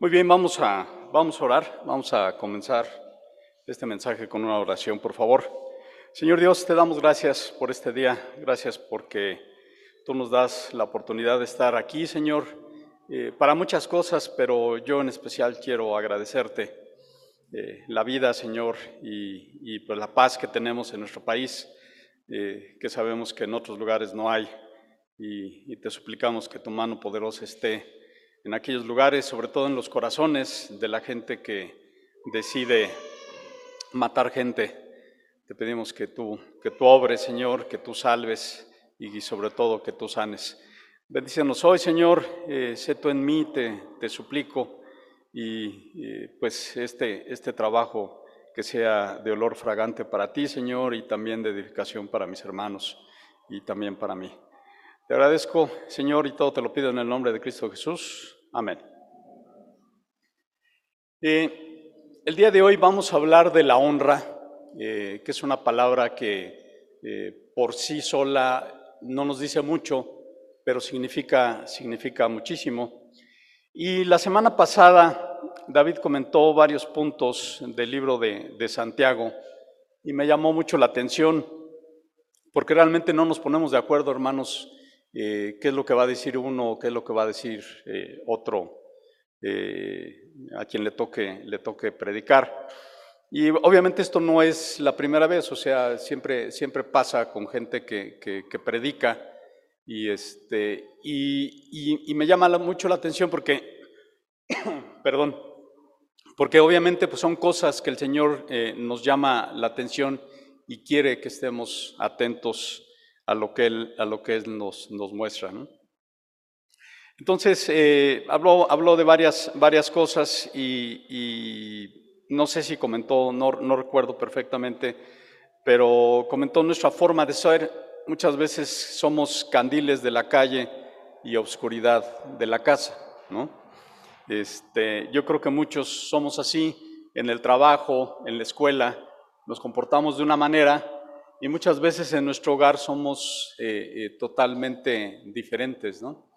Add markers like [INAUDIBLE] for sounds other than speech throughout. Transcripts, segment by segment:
Muy bien, vamos a, vamos a orar, vamos a comenzar este mensaje con una oración, por favor. Señor Dios, te damos gracias por este día, gracias porque tú nos das la oportunidad de estar aquí, Señor, eh, para muchas cosas, pero yo en especial quiero agradecerte eh, la vida, Señor, y, pues la paz que tenemos en nuestro país, eh, que sabemos que en otros lugares no hay, y te suplicamos que tu mano poderosa esté en aquellos lugares, sobre todo en los corazones de la gente que decide matar gente. Te pedimos que tú, que tú obres, Señor, que tú salves y sobre todo que tú sanes. Bendícenos hoy, Señor, eh, sé tú en mí, te, te suplico, y eh, pues este, este trabajo que sea de olor fragante para ti, Señor, y también de edificación para mis hermanos y también para mí. Te agradezco, Señor, y todo te lo pido en el nombre de Cristo Jesús. Amén. Eh, el día de hoy vamos a hablar de la honra, eh, que es una palabra que eh, por sí sola no nos dice mucho, pero significa, significa muchísimo. Y la semana pasada David comentó varios puntos del libro de, de Santiago y me llamó mucho la atención, porque realmente no nos ponemos de acuerdo, hermanos, eh, qué es lo que va a decir uno, qué es lo que va a decir eh, otro eh, a quien le toque, le toque predicar. Y obviamente esto no es la primera vez, o sea, siempre, siempre pasa con gente que, que, que predica y, este, y, y, y, me llama mucho la atención porque, [COUGHS] perdón, porque obviamente pues son cosas que el Señor nos llama la atención y quiere que estemos atentos a lo que Él, a lo que nos, nos muestra. Entonces, eh, habló, habló, de varias, varias cosas y, y, no sé si comentó, no, no recuerdo perfectamente, pero comentó nuestra forma de ser. Muchas veces somos candiles de la calle y obscuridad de la casa, ¿no? Este, yo creo que muchos somos así en el trabajo, en la escuela, nos comportamos de una manera y muchas veces en nuestro hogar somos eh, eh, totalmente diferentes, ¿no?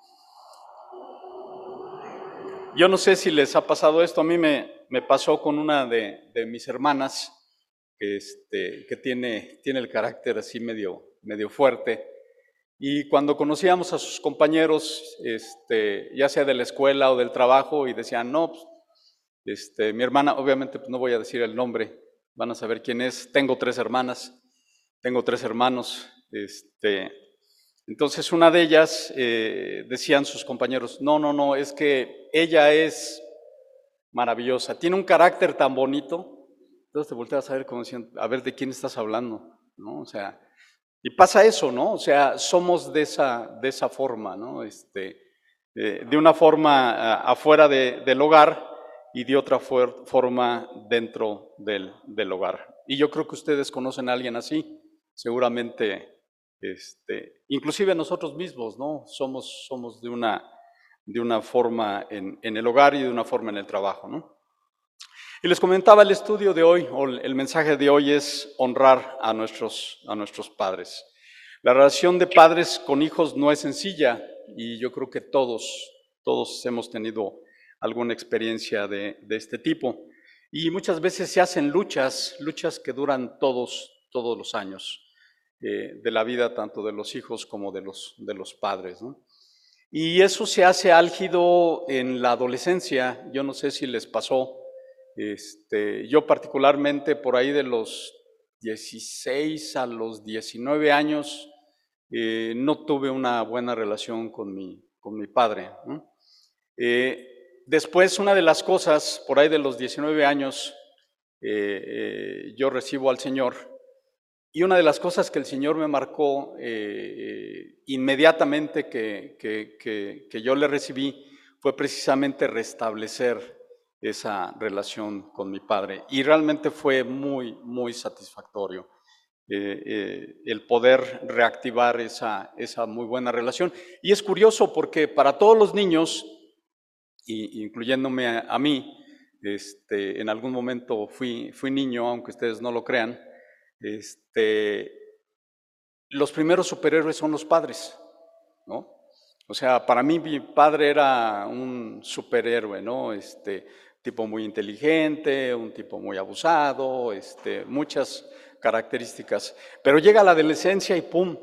Yo no sé si les ha pasado esto, a mí me, me pasó con una de, de mis hermanas que, este, que tiene, tiene el carácter así medio, medio fuerte. Y cuando conocíamos a sus compañeros, este, ya sea de la escuela o del trabajo, y decían, no, pues, este, mi hermana, obviamente pues no voy a decir el nombre, van a saber quién es, tengo tres hermanas, tengo tres hermanos. Este, entonces una de ellas eh, decían sus compañeros, no, no, no, es que ella es maravillosa, tiene un carácter tan bonito. Entonces te volteas a ver como a ver de quién estás hablando, ¿no? O sea, y pasa eso, ¿no? O sea, somos de esa, de esa forma, ¿no? Este, eh, de una forma afuera de, del hogar y de otra forma dentro del, del hogar. Y yo creo que ustedes conocen a alguien así seguramente, este, inclusive nosotros mismos, ¿no? Somos, somos de, una, de una forma en, en, el hogar y de una forma en el trabajo, ¿no? Y les comentaba el estudio de hoy, o el mensaje de hoy es honrar a nuestros, a nuestros padres. La relación de padres con hijos no es sencilla y yo creo que todos, todos hemos tenido alguna experiencia de, de este tipo. Y muchas veces se hacen luchas, luchas que duran todos, todos los años eh, de la vida tanto de los hijos como de los, de los padres. Y eso se hace álgido en la adolescencia. Yo no sé si les pasó. Este, yo particularmente por ahí de los 16 a los 19 años eh, no tuve una buena relación con mi, con mi padre. ¿no? Eh, después, una de las cosas, por ahí de los 19 años, yo recibo al Señor y una de las cosas que el Señor me marcó eh, inmediatamente que, que, que, yo le recibí fue precisamente restablecer esa relación con mi padre. Y realmente fue muy, muy satisfactorio eh, eh, el poder reactivar esa, esa muy buena relación. Y es curioso porque para todos los niños, incluyéndome a, a mí, este, en algún momento fui, fui niño, aunque ustedes no lo crean, este, los primeros superhéroes son los padres, ¿no? O sea, para mí mi padre era un superhéroe, ¿no? Este, tipo muy inteligente, un tipo muy abusado, este, muchas características. Pero llega la adolescencia y ¡pum!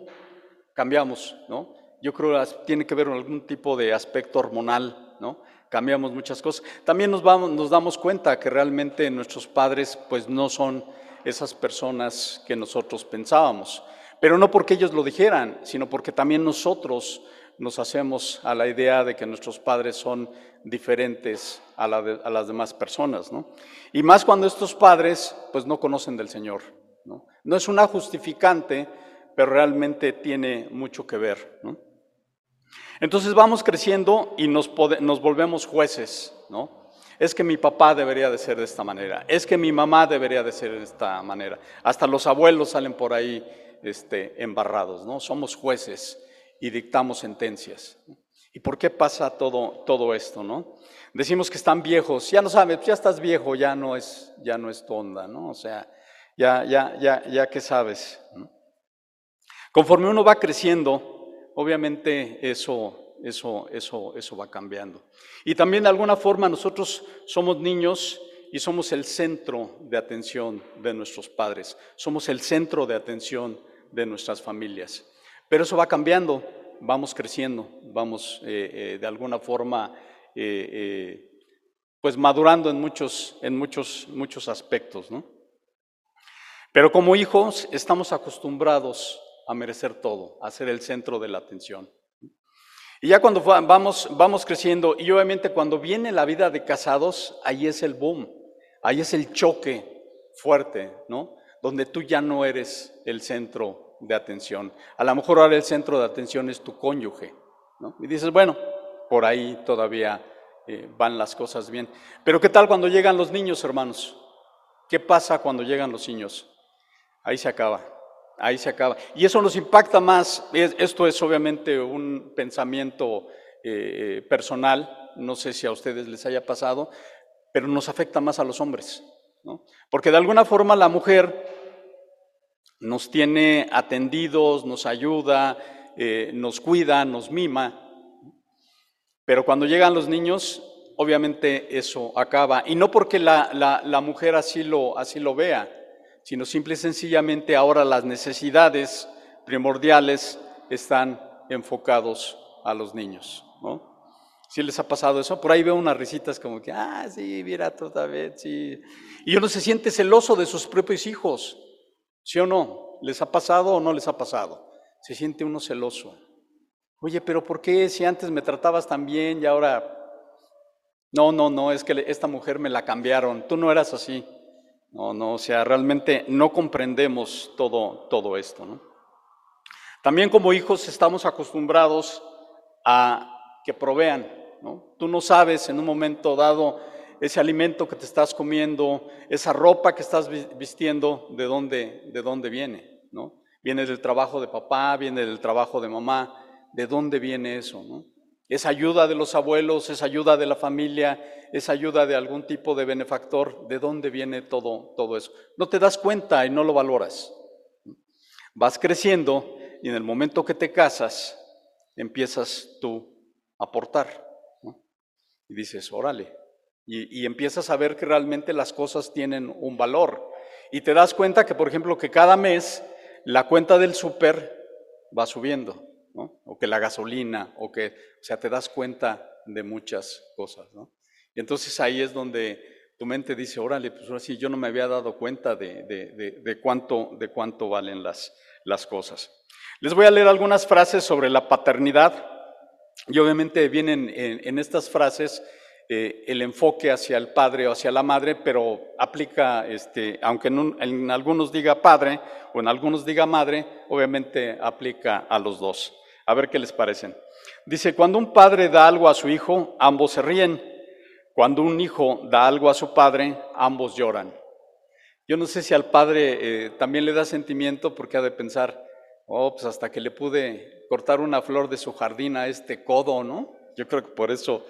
cambiamos, ¿no? Yo creo que tiene que ver con algún tipo de aspecto hormonal, ¿no? Cambiamos muchas cosas. También nos, nos damos cuenta que realmente nuestros padres pues no son esas personas que nosotros pensábamos. Pero no porque ellos lo dijeran, sino porque también nosotros nos hacemos a la idea de que nuestros padres son diferentes a, las demás personas, ¿no? Y más cuando estos padres pues no conocen del Señor, ¿no? No es una justificante, pero realmente tiene mucho que ver. ¿no? Entonces vamos creciendo y nos, nos volvemos jueces. ¿no? Es que mi papá debería de ser de esta manera, es que mi mamá debería de ser de esta manera. Hasta los abuelos salen por ahí este, embarrados, ¿no? Somos jueces y dictamos sentencias. ¿Y por qué pasa todo, todo esto, no? Decimos que están viejos, ya no sabes, ya estás viejo, ya no es, ya no es tonda, ¿no? O sea, ya, ya, ya, ya que sabes. Conforme uno va creciendo, obviamente eso, eso, eso, eso va cambiando. Y también de alguna forma nosotros somos niños y somos el centro de atención de nuestros padres, somos el centro de atención de nuestras familias. Pero eso va cambiando, vamos creciendo, vamos eh, eh, de alguna forma eh, pues madurando en muchos, en muchos, muchos aspectos, ¿no? Pero como hijos estamos acostumbrados a merecer todo, a ser el centro de la atención. Y ya cuando vamos, vamos creciendo, y obviamente cuando viene la vida de casados, ahí es el boom, ahí es el choque fuerte, ¿no? Donde tú ya no eres el centro de atención. A lo mejor ahora el centro de atención es tu cónyuge, ¿no? Y dices, bueno, por ahí todavía eh, van las cosas bien. Pero ¿qué tal cuando llegan los niños, hermanos? ¿Qué pasa cuando llegan los niños? Ahí se acaba, ahí se acaba. Y eso nos impacta más, esto es obviamente un pensamiento eh, personal, no sé si a ustedes les haya pasado, pero nos afecta más a los hombres, ¿no? Porque de alguna forma la mujer nos tiene atendidos, nos ayuda, eh, nos cuida, nos mima, pero cuando llegan los niños, obviamente eso acaba. Y no porque la, la mujer así lo, así lo vea, sino simple y sencillamente ahora las necesidades primordiales están enfocados a los niños, ¿no? ¿Sí les ha pasado eso? Por ahí veo unas risitas como que, ah, sí, mira, toda vez, sí. Y uno se siente celoso de sus propios hijos, ¿sí o no? ¿Les ha pasado o no les ha pasado? Se siente uno celoso. Oye, pero ¿por qué si antes me tratabas tan bien y ahora... No, no, no, es que esta mujer me la cambiaron, tú no eras así. No, no, o sea, realmente no comprendemos todo, todo esto. ¿no? También como hijos estamos acostumbrados a que provean. ¿no? Tú no sabes en un momento dado ese alimento que te estás comiendo, esa ropa que estás vistiendo, de dónde, de dónde viene. ¿no? Viene del trabajo de papá, viene del trabajo de mamá, ¿de dónde viene eso? ¿no? Es ayuda de los abuelos, es ayuda de la familia, es ayuda de algún tipo de benefactor. ¿De dónde viene todo, todo eso? No te das cuenta y no lo valoras. Vas creciendo y en el momento que te casas, empiezas tú a aportar. Y dices, órale. Y, empiezas a ver que realmente las cosas tienen un valor. Y te das cuenta que, por ejemplo, que cada mes la cuenta del súper va subiendo. O que la gasolina, o que, o sea, te das cuenta de muchas cosas, ¿no? Y entonces ahí es donde tu mente dice, órale, pues ahora sí, yo no me había dado cuenta de, de, cuánto, de cuánto valen las, las cosas. Les voy a leer algunas frases sobre la paternidad, y obviamente vienen en, estas frases eh, el enfoque hacia el padre o hacia la madre, pero aplica, este, aunque en, algunos diga padre o en algunos diga madre, obviamente aplica a los dos. A ver qué les parecen. Dice, cuando un padre da algo a su hijo, ambos se ríen. Cuando un hijo da algo a su padre, ambos lloran. Yo no sé si al padre eh, también le da sentimiento porque ha de pensar, oh, pues hasta que le pude cortar una flor de su jardín a este codo, ¿no? Yo creo que por eso,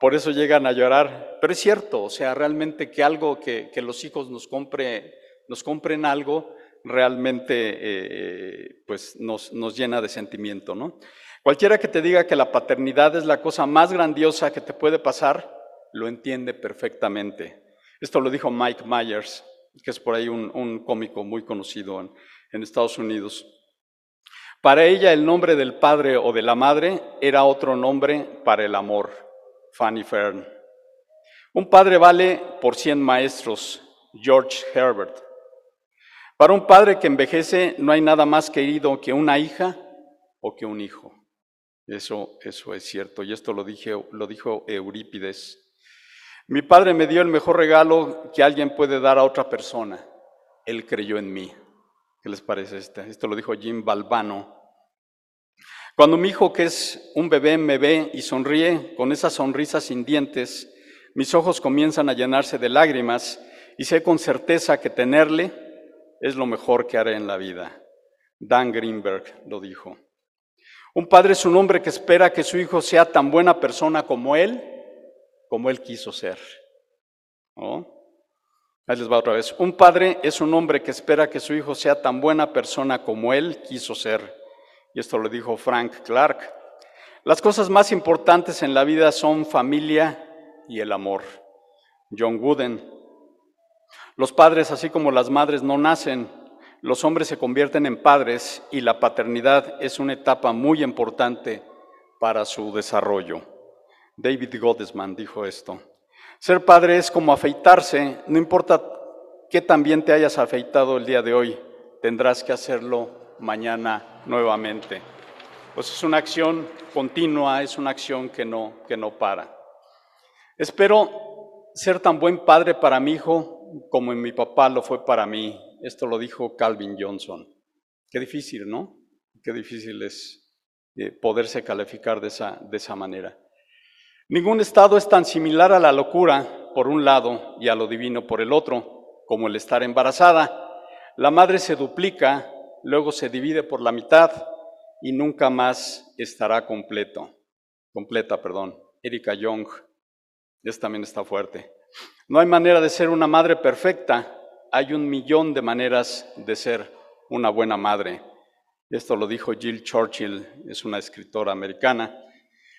por eso llegan a llorar. Pero es cierto, o sea, realmente que algo, que, los hijos nos, compre, nos compren algo, realmente eh, pues nos, nos, llena de sentimiento. ¿no? Cualquiera que te diga que la paternidad es la cosa más grandiosa que te puede pasar, lo entiende perfectamente. Esto lo dijo Mike Myers, que es por ahí un, cómico muy conocido en, en Estados Unidos. Para ella el nombre del padre o de la madre era otro nombre para el amor, Fanny Fern. Un padre vale por cien maestros, George Herbert. Para un padre que envejece no hay nada más querido que una hija o que un hijo. Eso, eso es cierto, y esto lo, dije, lo dijo Eurípides. Mi padre me dio el mejor regalo que alguien puede dar a otra persona. Él creyó en mí. ¿Qué les parece este? Esto lo dijo Jim Balbano. Cuando mi hijo, que es un bebé, me ve y sonríe con esa sonrisa sin dientes, mis ojos comienzan a llenarse de lágrimas y sé con certeza que tenerle es lo mejor que haré en la vida. Dan Greenberg lo dijo. Un padre es un hombre que espera que su hijo sea tan buena persona como él, como él quiso ser. Ahí les va otra vez. Un padre es un hombre que espera que su hijo sea tan buena persona como él quiso ser. Y esto lo dijo Frank Clark. Las cosas más importantes en la vida son familia y el amor. John Wooden. Los padres, así como las madres, no nacen. Los hombres se convierten en padres y la paternidad es una etapa muy importante para su desarrollo. David Gottesman dijo esto. Ser padre es como afeitarse, no importa qué también te hayas afeitado el día de hoy, tendrás que hacerlo mañana nuevamente. Pues es una acción continua, es una acción que no, que no para. Espero ser tan buen padre para mi hijo como mi papá lo fue para mí. Esto lo dijo Calvin Johnson. Qué difícil, ¿no? Qué difícil es eh, poderse calificar de esa, de esa manera. Ningún estado es tan similar a la locura por un lado y a lo divino por el otro, como el estar embarazada. La madre se duplica, luego se divide por la mitad y nunca más estará completo. Completa, perdón. Erika Young, esta también está fuerte. No hay manera de ser una madre perfecta, hay un millón de maneras de ser una buena madre. Esto lo dijo Jill Churchill, es una escritora americana.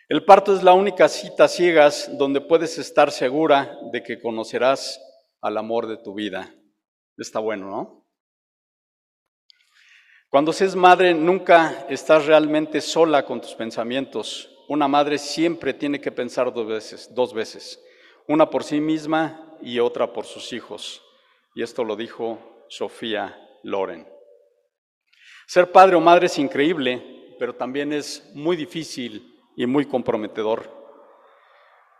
El parto es la única cita ciegas donde puedes estar segura de que conocerás al amor de tu vida. Está bueno, ¿no? Cuando seas madre, nunca estás realmente sola con tus pensamientos. Una madre siempre tiene que pensar dos veces, dos veces, una por sí misma y otra por sus hijos. Y esto lo dijo Sofía Loren. Ser padre o madre es increíble, pero también es muy difícil y muy comprometedor.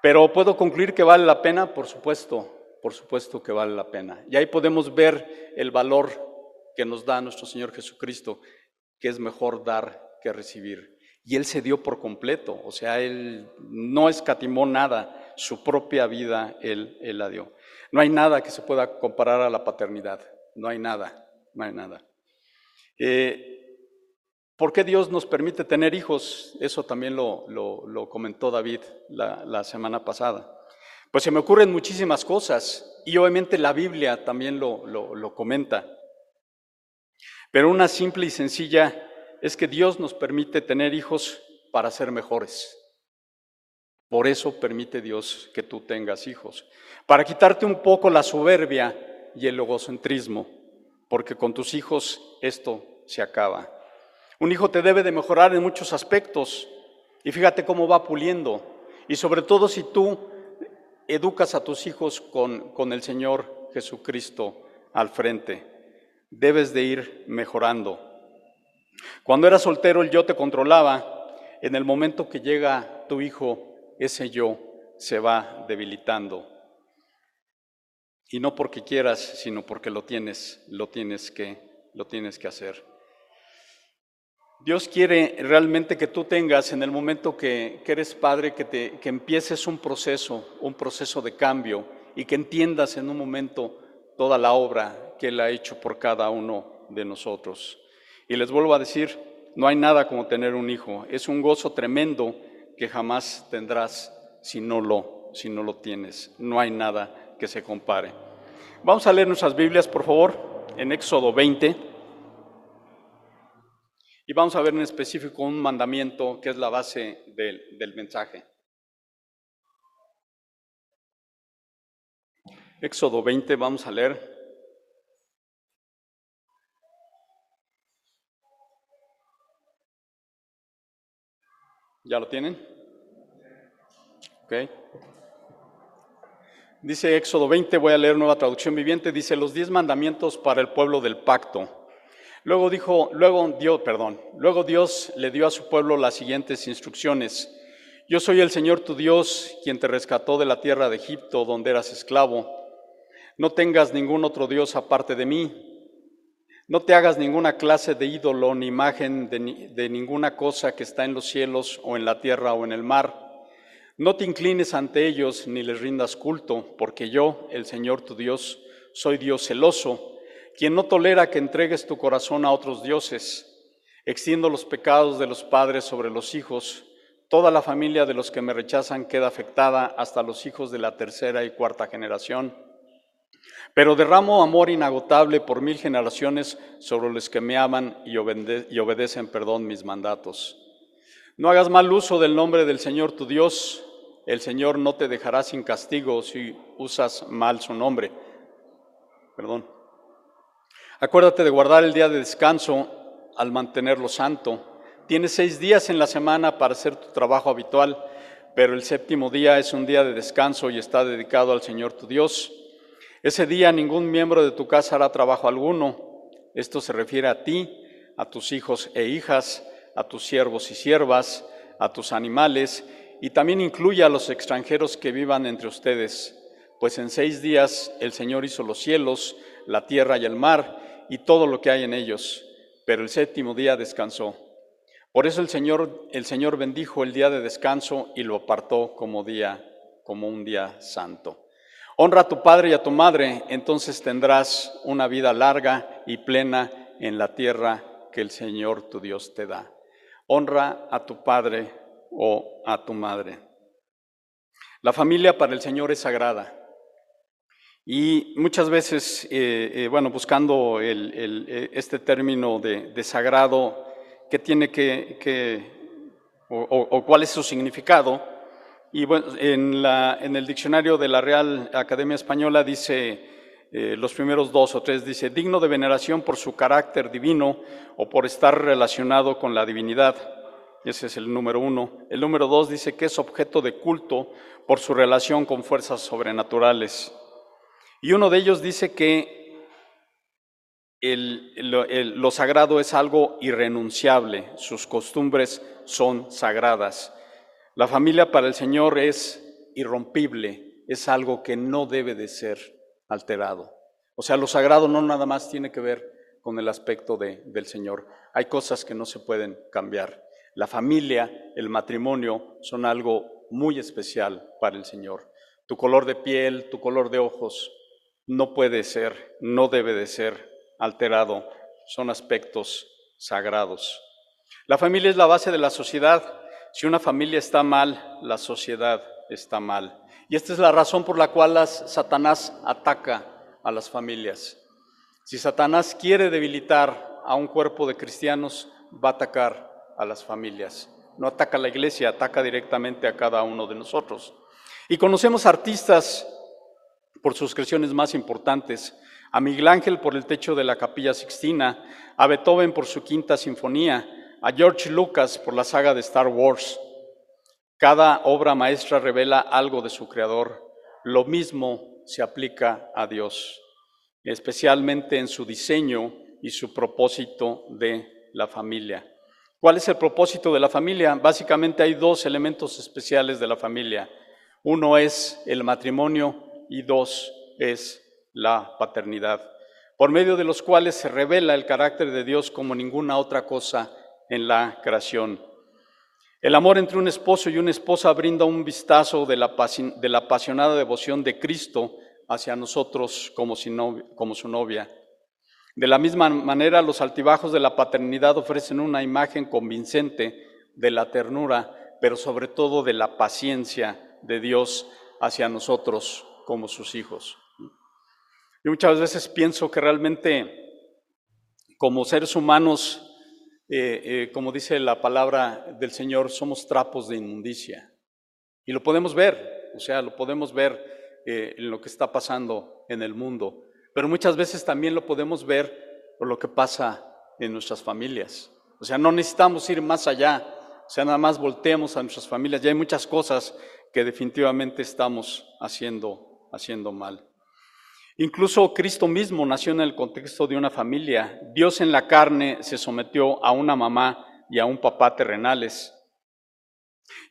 Pero puedo concluir que vale la pena, por supuesto, por supuesto que vale la pena. Y ahí podemos ver el valor que nos da nuestro Señor Jesucristo, que es mejor dar que recibir. Y Él se dio por completo, o sea, Él no escatimó nada, su propia vida Él, él la dio. No hay nada que se pueda comparar a la paternidad, no hay nada, no hay nada. Eh, ¿Por qué Dios nos permite tener hijos? Eso también lo, comentó David la, semana pasada. Pues se me ocurren muchísimas cosas y obviamente la Biblia también lo, lo comenta. Pero una simple y sencilla es que Dios nos permite tener hijos para ser mejores. Por eso permite Dios que tú tengas hijos, para quitarte un poco la soberbia y el egocentrismo, porque con tus hijos esto se acaba. Un hijo te debe de mejorar en muchos aspectos y fíjate cómo va puliendo. Y sobre todo si tú educas a tus hijos con, con el Señor Jesucristo al frente, debes de ir mejorando. Cuando eras soltero el yo te controlaba, en el momento que llega tu hijo, ese yo se va debilitando. Y no porque quieras, sino porque lo tienes, lo tienes que, lo tienes que hacer. Dios quiere realmente que tú tengas en el momento que, eres padre, que, te, que empieces un proceso, un proceso de cambio y que entiendas en un momento toda la obra que Él ha hecho por cada uno de nosotros. Y les vuelvo a decir, no hay nada como tener un hijo. Es un gozo tremendo que jamás tendrás si no lo, si no lo tienes. No hay nada que se compare. Vamos a leer nuestras Biblias, por favor, en Éxodo 20. Y vamos a ver en específico un mandamiento que es la base del, del mensaje. Éxodo 20, vamos a leer. ¿Ya lo tienen? Ok. Dice Éxodo 20, voy a leer nueva traducción viviente, dice los diez mandamientos para el pueblo del pacto. Luego dijo, luego Dios, perdón, luego Dios le dio a su pueblo las siguientes instrucciones. Yo soy el Señor tu Dios, quien te rescató de la tierra de Egipto, donde eras esclavo. No tengas ningún otro Dios aparte de mí. No te hagas ninguna clase de ídolo ni imagen de, ninguna cosa que está en los cielos o en la tierra o en el mar. No te inclines ante ellos ni les rindas culto, porque yo, el Señor tu Dios, soy Dios celoso, quien no tolera que entregues tu corazón a otros dioses. Extiendo los pecados de los padres sobre los hijos. Toda la familia de los que me rechazan queda afectada hasta los hijos de la tercera y cuarta generación. Pero derramo amor inagotable por mil generaciones sobre los que me aman y, obedecen, perdón, mis mandatos. No hagas mal uso del nombre del Señor tu Dios, el Señor no te dejará sin castigo si usas mal su nombre. Perdón. Acuérdate de guardar el día de descanso al mantenerlo santo. Tienes seis días en la semana para hacer tu trabajo habitual, pero el séptimo día es un día de descanso y está dedicado al Señor tu Dios. Ese día ningún miembro de tu casa hará trabajo alguno. Esto se refiere a ti, a tus hijos e hijas, a tus siervos y siervas, a tus animales y también incluye a los extranjeros que vivan entre ustedes, pues en seis días el Señor hizo los cielos, la tierra y el mar y todo lo que hay en ellos, pero el séptimo día descansó. Por eso el Señor, el Señor bendijo el día de descanso y lo apartó como día, como un día santo. Honra a tu padre y a tu madre, entonces tendrás una vida larga y plena en la tierra que el Señor tu Dios te da. Honra a tu padre o a tu madre. La familia para el Señor es sagrada. Y muchas veces, eh, eh, bueno, buscando eh, este término de, sagrado, ¿qué tiene que, o, cuál es su significado? Y bueno, en, la, en, el diccionario de la Real Academia Española dice, los primeros dos o tres, dice, digno de veneración por su carácter divino o por estar relacionado con la divinidad. Ese es el número uno. El número dos dice que es objeto de culto por su relación con fuerzas sobrenaturales. Y uno de ellos dice que lo sagrado es algo irrenunciable, sus costumbres son sagradas. La familia para el Señor es irrompible, es algo que no debe de ser alterado. O sea, lo sagrado no nada más tiene que ver con el aspecto del Señor. Hay cosas que no se pueden cambiar. La familia, el matrimonio son algo muy especial para el Señor. Tu color de piel, tu color de ojos no puede ser, no debe de ser alterado. Son aspectos sagrados. La familia es la base de la sociedad. Si una familia está mal, la sociedad está mal. Y esta es la razón por la cual Satanás ataca a las familias. Si Satanás quiere debilitar a un cuerpo de cristianos, va a atacar a las familias. No ataca a la iglesia, ataca directamente a cada uno de nosotros. Y conocemos artistas por sus creaciones más importantes, a Miguel Ángel por el techo de la capilla Sixtina, a Beethoven por su quinta sinfonía, a George Lucas por la saga de Star Wars. Cada obra maestra revela algo de su creador. Lo mismo se aplica a Dios, especialmente en su diseño y su propósito de la familia. ¿Cuál es el propósito de la familia? Básicamente hay dos elementos especiales de la familia. Uno es el matrimonio y dos es la paternidad, por medio de los cuales se revela el carácter de Dios como ninguna otra cosa en la creación. El amor entre un esposo y una esposa brinda un vistazo de la, de la apasionada devoción de Cristo hacia nosotros como, como su novia. De la misma manera, los altibajos de la paternidad ofrecen una imagen convincente de la ternura, pero sobre todo de la paciencia de Dios hacia nosotros como sus hijos. Y muchas veces pienso que realmente como seres humanos eh, eh, como dice la palabra del Señor, somos trapos de inmundicia. Y lo podemos ver, o sea, lo podemos ver eh, en lo que está pasando en el mundo. Pero muchas veces también lo podemos ver por lo que pasa en nuestras familias. O sea, no necesitamos ir más allá. O sea, nada más volteemos a nuestras familias. Ya hay muchas cosas que definitivamente estamos haciendo, haciendo mal. Incluso Cristo mismo nació en el contexto de una familia. Dios en la carne se sometió a una mamá y a un papá terrenales.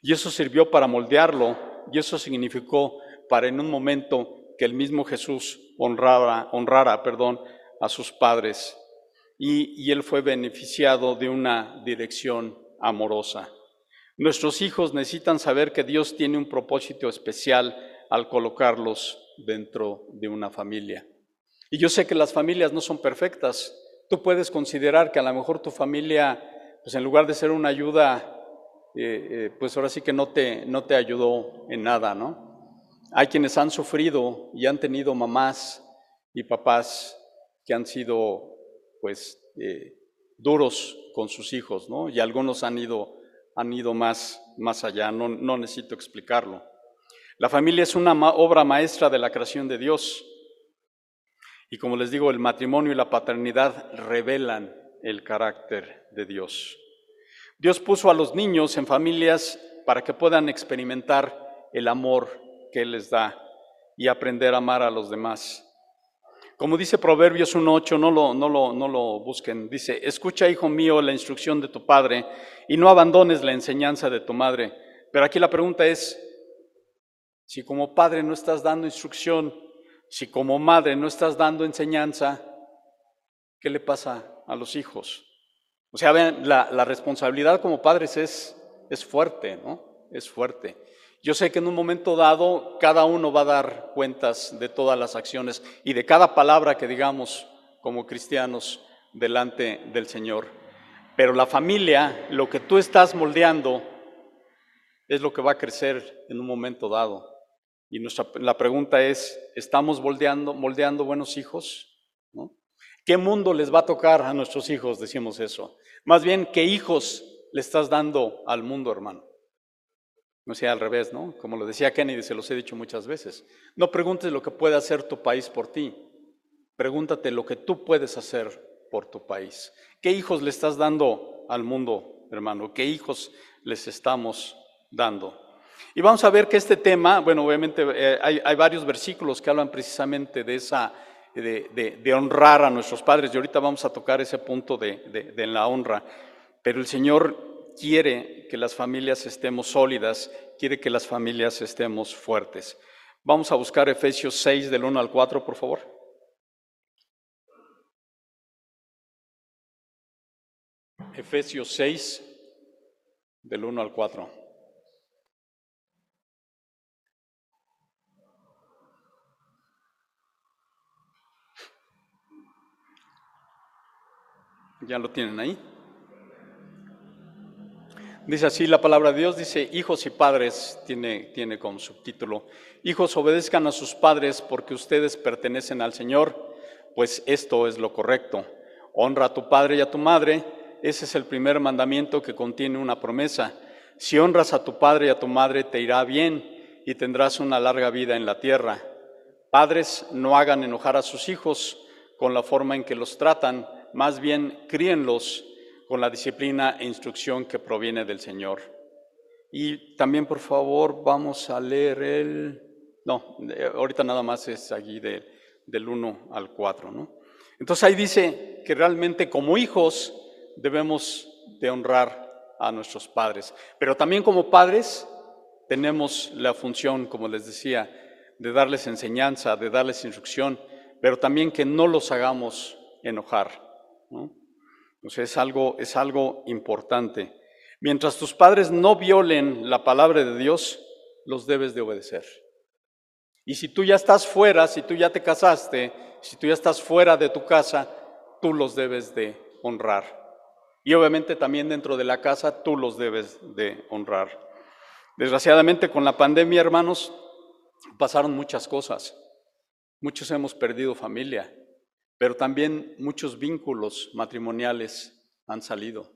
Y eso sirvió para moldearlo y eso significó para en un momento que el mismo Jesús honrara, honrara perdón, a sus padres y, y él fue beneficiado de una dirección amorosa. Nuestros hijos necesitan saber que Dios tiene un propósito especial al colocarlos dentro de una familia. Y yo sé que las familias no son perfectas. Tú puedes considerar que a lo mejor tu familia, pues en lugar de ser una ayuda, eh, eh, pues ahora sí que no te, no te ayudó en nada, ¿no? Hay quienes han sufrido y han tenido mamás y papás que han sido, pues, eh, duros con sus hijos, ¿no? Y algunos han ido han ido más, más allá, no, no necesito explicarlo. La familia es una obra maestra de la creación de Dios. Y como les digo, el matrimonio y la paternidad revelan el carácter de Dios. Dios puso a los niños en familias para que puedan experimentar el amor que Él les da y aprender a amar a los demás. Como dice Proverbios 1.8, no lo, no, lo, no lo busquen, dice, escucha, hijo mío, la instrucción de tu padre y no abandones la enseñanza de tu madre. Pero aquí la pregunta es, si como padre no estás dando instrucción, si como madre no estás dando enseñanza, ¿qué le pasa a los hijos? O sea, vean, la, la responsabilidad como padres es, es fuerte, ¿no? Es fuerte. Yo sé que en un momento dado cada uno va a dar cuentas de todas las acciones y de cada palabra que digamos como cristianos delante del Señor. Pero la familia, lo que tú estás moldeando, es lo que va a crecer en un momento dado. Y nuestra, la pregunta es, ¿estamos moldeando, moldeando buenos hijos? ¿Qué mundo les va a tocar a nuestros hijos? Decimos eso. Más bien, ¿qué hijos le estás dando al mundo, hermano? No sea al revés, ¿no? Como lo decía Kennedy, se los he dicho muchas veces. No preguntes lo que puede hacer tu país por ti. Pregúntate lo que tú puedes hacer por tu país. ¿Qué hijos le estás dando al mundo, hermano? ¿Qué hijos les estamos dando? Y vamos a ver que este tema, bueno, obviamente eh, hay, varios versículos que hablan precisamente de esa, de, honrar a nuestros padres, y ahorita vamos a tocar ese punto de, de la honra, pero el Señor quiere que las familias estemos sólidas, quiere que las familias estemos fuertes. Vamos a buscar Efesios 6 del 1 al 4, por favor. Efesios 6 del 1 al 4. ¿Ya lo tienen ahí? Dice así la palabra de Dios, dice, hijos y padres, tiene, tiene como subtítulo, hijos obedezcan a sus padres porque ustedes pertenecen al Señor, pues esto es lo correcto. Honra a tu padre y a tu madre, ese es el primer mandamiento que contiene una promesa. Si honras a tu padre y a tu madre, te irá bien y tendrás una larga vida en la tierra. Padres, no hagan enojar a sus hijos con la forma en que los tratan, más bien críenlos con la disciplina e instrucción que proviene del Señor. Y también, por favor, vamos a leer el... No, ahorita nada más es allí del 1 al 4, ¿no? Entonces ahí dice que realmente como hijos debemos de honrar a nuestros padres, pero también como padres tenemos la función, como les decía, de darles enseñanza, de darles instrucción, pero también que no los hagamos enojar, ¿no? es algo, es algo importante. Mientras tus padres no violen la palabra de Dios, los debes de obedecer. Y si tú ya estás fuera, si tú ya te casaste, si tú ya estás fuera de tu casa, tú los debes de honrar. Y obviamente también dentro de la casa tú los debes de honrar. Desgraciadamente con la pandemia, hermanos, pasaron muchas cosas. Muchos hemos perdido familia, pero también muchos vínculos matrimoniales han salido,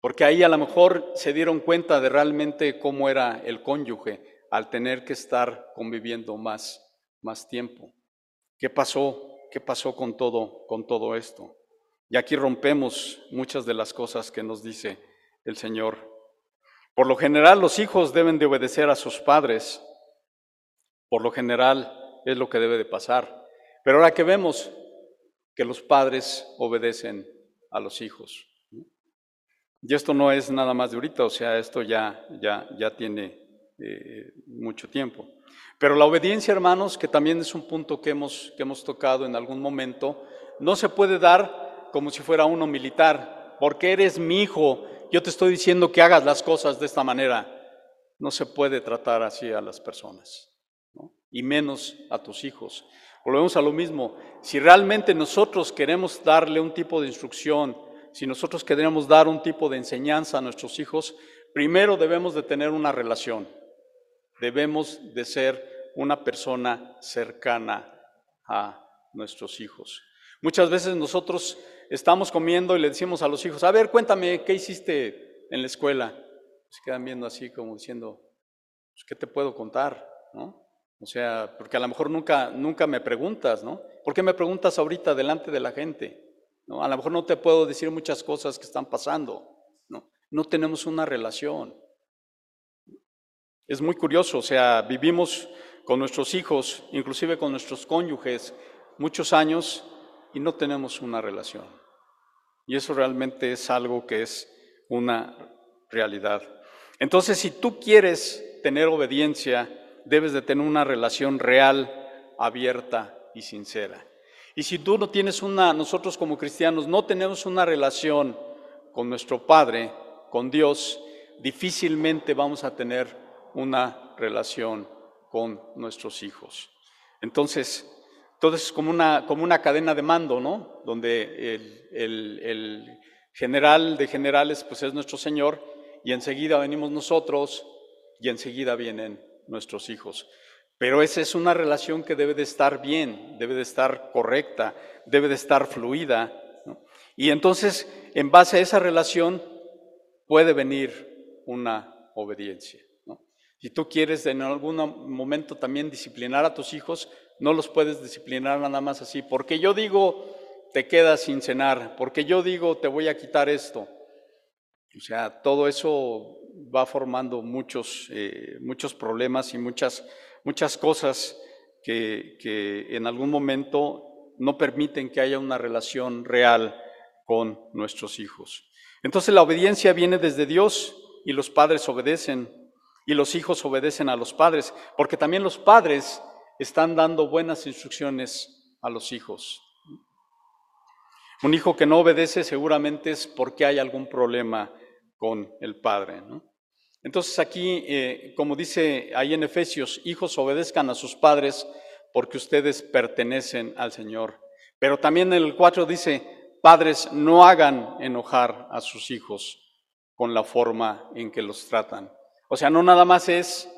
porque ahí a lo mejor se dieron cuenta de realmente cómo era el cónyuge al tener que estar conviviendo más, más tiempo. ¿Qué pasó? ¿Qué pasó con todo, con todo esto? Y aquí rompemos muchas de las cosas que nos dice el Señor. Por lo general, los hijos deben de obedecer a sus padres. Por lo general es lo que debe de pasar. Pero ahora que vemos que los padres obedecen a los hijos. Y esto no es nada más de ahorita, o sea, esto ya, ya, ya tiene eh, mucho tiempo. Pero la obediencia, hermanos, que también es un punto que hemos, que hemos tocado en algún momento, no se puede dar como si fuera uno militar, porque eres mi hijo, yo te estoy diciendo que hagas las cosas de esta manera. No se puede tratar así a las personas, y menos a tus hijos. Volvemos a lo mismo, si realmente nosotros queremos darle un tipo de instrucción, si nosotros queremos dar un tipo de enseñanza a nuestros hijos, primero debemos de tener una relación, debemos de ser una persona cercana a nuestros hijos. Muchas veces nosotros estamos comiendo y le decimos a los hijos, a ver, cuéntame, ¿qué hiciste en la escuela? Se quedan viendo así como diciendo, pues, ¿qué te puedo contar? ¿No? O sea, porque a lo mejor nunca, nunca me preguntas, ¿no? ¿Por qué me preguntas ahorita delante de la gente? ¿no? A lo mejor no te puedo decir muchas cosas que están pasando, ¿no? No tenemos una relación. Es muy curioso, o sea, vivimos con nuestros hijos, inclusive con nuestros cónyuges, muchos años y no tenemos una relación. Y eso realmente es algo que es una realidad. Entonces, si tú quieres tener obediencia, debes de tener una relación real, abierta y sincera. Y si tú no tienes una, nosotros como cristianos no tenemos una relación con nuestro Padre, con Dios, difícilmente vamos a tener una relación con nuestros hijos. Entonces, todo es como una, como una cadena de mando, ¿no? Donde el, el general de generales, pues es nuestro Señor, y enseguida venimos nosotros, y enseguida vienen nuestros hijos. Pero esa es una relación que debe de estar bien, debe de estar correcta, debe de estar fluida. Y entonces, en base a esa relación, puede venir una obediencia. Si tú quieres en algún momento también disciplinar a tus hijos, no los puedes disciplinar nada más así. Porque yo digo, te quedas sin cenar. Porque yo digo, te voy a quitar esto. O sea, todo eso va formando muchos, eh, muchos problemas y muchas muchas cosas que, en algún momento no permiten que haya una relación real con nuestros hijos. Entonces la obediencia viene desde Dios y los padres obedecen y los hijos obedecen a los padres, porque también los padres están dando buenas instrucciones a los hijos. Un hijo que no obedece seguramente es porque hay algún problema con el padre. ¿no? Entonces aquí, eh, como dice ahí en Efesios, hijos obedezcan a sus padres porque ustedes pertenecen al Señor. Pero también en el 4 dice, padres, no hagan enojar a sus hijos con la forma en que los tratan. O sea, no nada más es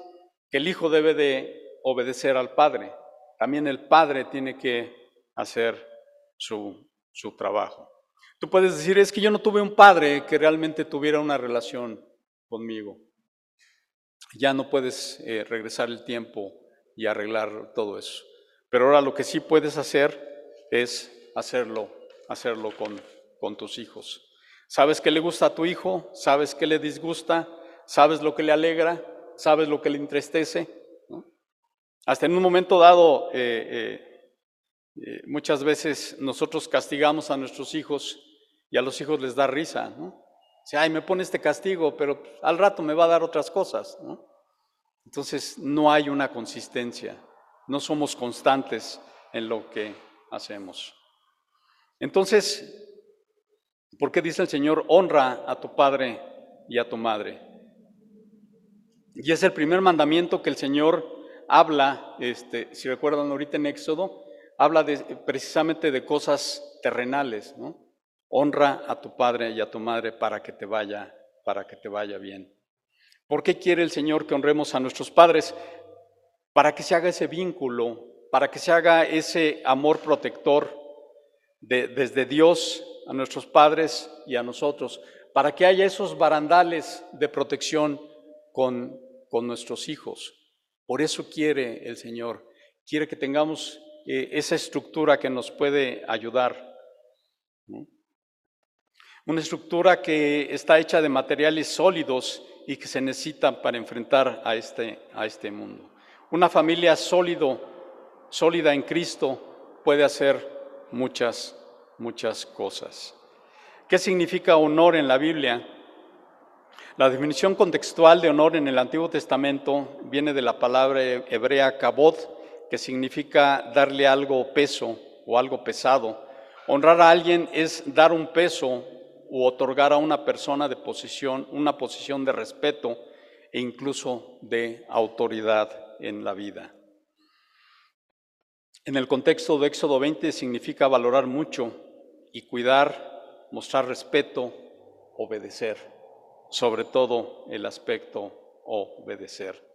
que el hijo debe de obedecer al padre, también el padre tiene que hacer su, su trabajo. Tú puedes decir, es que yo no tuve un padre que realmente tuviera una relación conmigo ya no puedes eh, regresar el tiempo y arreglar todo eso. Pero ahora lo que sí puedes hacer es hacerlo, hacerlo con, con tus hijos. ¿Sabes qué le gusta a tu hijo? ¿Sabes qué le disgusta? ¿Sabes lo que le alegra? ¿Sabes lo que le entristece? Hasta en un momento dado, eh, eh, muchas veces nosotros castigamos a nuestros hijos y a los hijos les da risa, ¿no? Si, ay, me pone este castigo, pero al rato me va a dar otras cosas, ¿no? Entonces, no hay una consistencia, no somos constantes en lo que hacemos. Entonces, ¿por qué dice el Señor, honra a tu padre y a tu madre? Y es el primer mandamiento que el Señor habla, este, si recuerdan ahorita en Éxodo, habla precisamente de cosas terrenales, ¿no? Honra a tu padre y a tu madre para que te vaya, para que te vaya bien. ¿Por qué quiere el Señor que honremos a nuestros padres? Para que se haga ese vínculo, para que se haga ese amor protector de, desde Dios a nuestros padres y a nosotros, para que haya esos barandales de protección con, con nuestros hijos. Por eso quiere el Señor, quiere que tengamos eh, esa estructura que nos puede ayudar. Una estructura que está hecha de materiales sólidos y que se necesitan para enfrentar a este, a este mundo. Una familia sólido, sólida en Cristo puede hacer muchas, muchas cosas. ¿Qué significa honor en la Biblia? La definición contextual de honor en el Antiguo Testamento viene de la palabra hebrea kabod, que significa darle algo peso o algo pesado. Honrar a alguien es dar un peso u otorgar a una persona de posición, una posición de respeto e incluso de autoridad en la vida. En el contexto de Éxodo 20 significa valorar mucho y cuidar, mostrar respeto, obedecer, sobre todo el aspecto obedecer.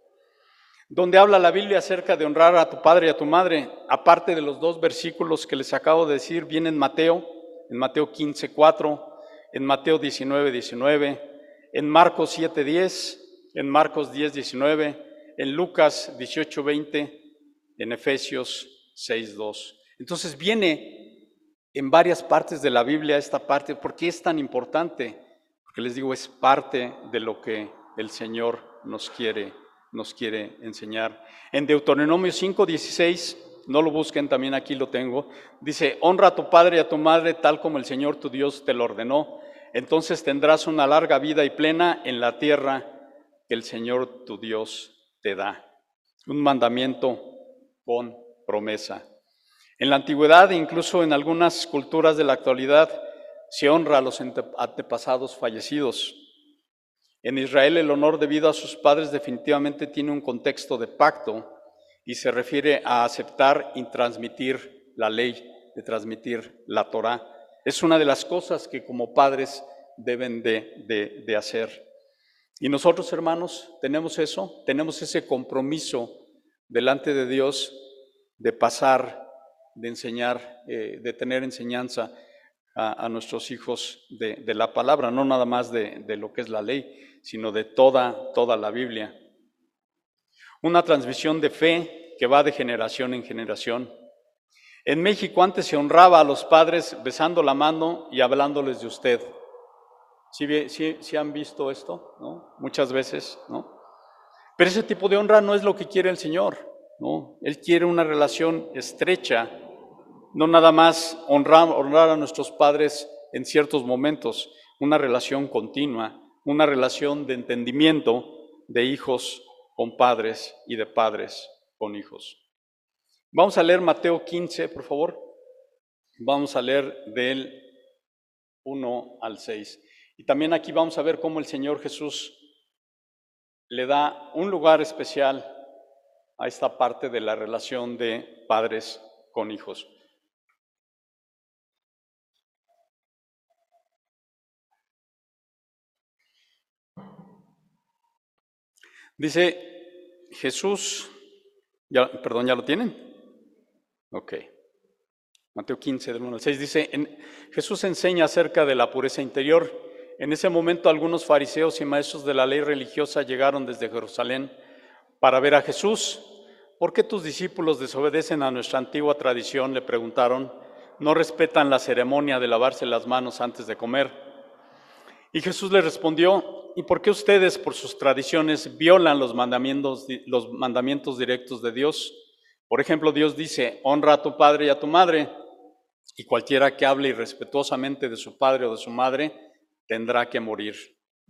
Donde habla la Biblia acerca de honrar a tu padre y a tu madre, aparte de los dos versículos que les acabo de decir, viene en Mateo, en Mateo 15, 4, en Mateo 19, 19, en Marcos 7, 10, en Marcos 10, 19, en Lucas 18, 20, en Efesios 6, 2. Entonces viene en varias partes de la Biblia esta parte. ¿Por qué es tan importante? Porque les digo, es parte de lo que el Señor nos quiere, nos quiere enseñar. En Deuteronomio 5, 16 no lo busquen, también aquí lo tengo. Dice, honra a tu padre y a tu madre tal como el Señor tu Dios te lo ordenó entonces tendrás una larga vida y plena en la tierra que el Señor tu Dios te da. Un mandamiento con promesa. En la antigüedad, incluso en algunas culturas de la actualidad, se honra a los antepasados fallecidos. En Israel el honor debido a sus padres definitivamente tiene un contexto de pacto y se refiere a aceptar y transmitir la ley, de transmitir la Torah. Es una de las cosas que como padres deben de, hacer. Y nosotros, hermanos, tenemos eso, tenemos ese compromiso delante de Dios de pasar, de enseñar, eh, de tener enseñanza a, nuestros hijos de, la palabra, no nada más de, lo que es la ley, sino de toda, toda la Biblia. Una transmisión de fe que va de generación en generación. En México antes se honraba a los padres besando la mano y hablándoles de usted. ¿Sí, han visto esto? ¿no? Muchas veces, ¿no? Pero ese tipo de honra no es lo que quiere el Señor, ¿no? Él quiere una relación estrecha, no nada más honrar, honrar a nuestros padres en ciertos momentos, una relación continua, una relación de entendimiento de hijos con padres y de padres con hijos. Vamos a leer Mateo 15, por favor. Vamos a leer del 1 al 6. Y también aquí vamos a ver cómo el Señor Jesús le da un lugar especial a esta parte de la relación de padres con hijos. Dice Jesús, perdón, ¿ya lo tienen? Ok. Mateo 15, del 1 al 6 dice, Jesús enseña acerca de la pureza interior. En ese momento algunos fariseos y maestros de la ley religiosa llegaron desde Jerusalén para ver a Jesús. ¿Por qué tus discípulos desobedecen a nuestra antigua tradición? Le preguntaron. No respetan la ceremonia de lavarse las manos antes de comer. Y Jesús les respondió, ¿y por qué ustedes por sus tradiciones violan los mandamientos, los mandamientos directos de Dios? Por ejemplo, Dios dice, honra a tu padre y a tu madre, y cualquiera que hable irrespetuosamente de su padre o de su madre tendrá que morir.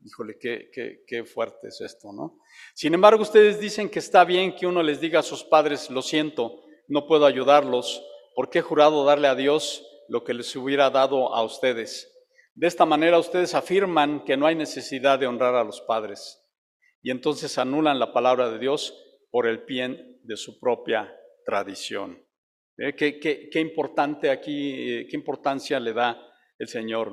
Híjole, qué, qué, fuerte es esto, ¿no? Sin embargo, ustedes dicen que está bien que uno les diga a sus padres, lo siento, no puedo ayudarlos, porque he jurado darle a Dios lo que les hubiera dado a ustedes. De esta manera ustedes afirman que no hay necesidad de honrar a los padres y entonces anulan la palabra de Dios por el bien de su propia tradición. ¿Eh? Qué, importante aquí, eh, qué importancia le da el Señor.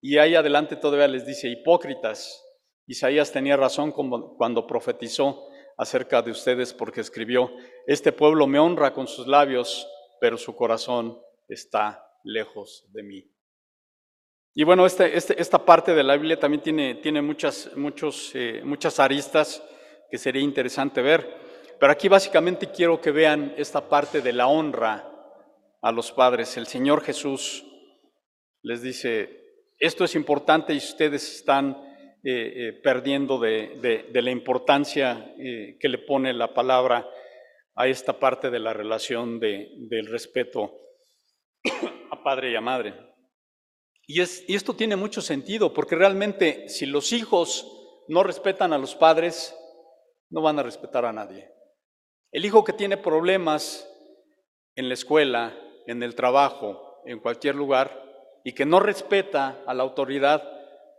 Y ahí adelante todavía les dice, hipócritas, Isaías tenía razón cuando profetizó acerca de ustedes porque escribió, este pueblo me honra con sus labios, pero su corazón está lejos de mí. Y bueno, este, este, esta parte de la Biblia también tiene, tiene muchas, muchos, eh, muchas aristas que sería interesante ver. Pero aquí básicamente quiero que vean esta parte de la honra a los padres. El Señor Jesús les dice, esto es importante y ustedes están eh, eh, perdiendo de, la importancia que le pone la palabra a esta parte de la relación del respeto a padre y a madre. Y, es, y esto tiene mucho sentido, porque realmente si los hijos no respetan a los padres, no van a respetar a nadie. El hijo que tiene problemas en la escuela, en el trabajo, en cualquier lugar, y que no respeta a la autoridad,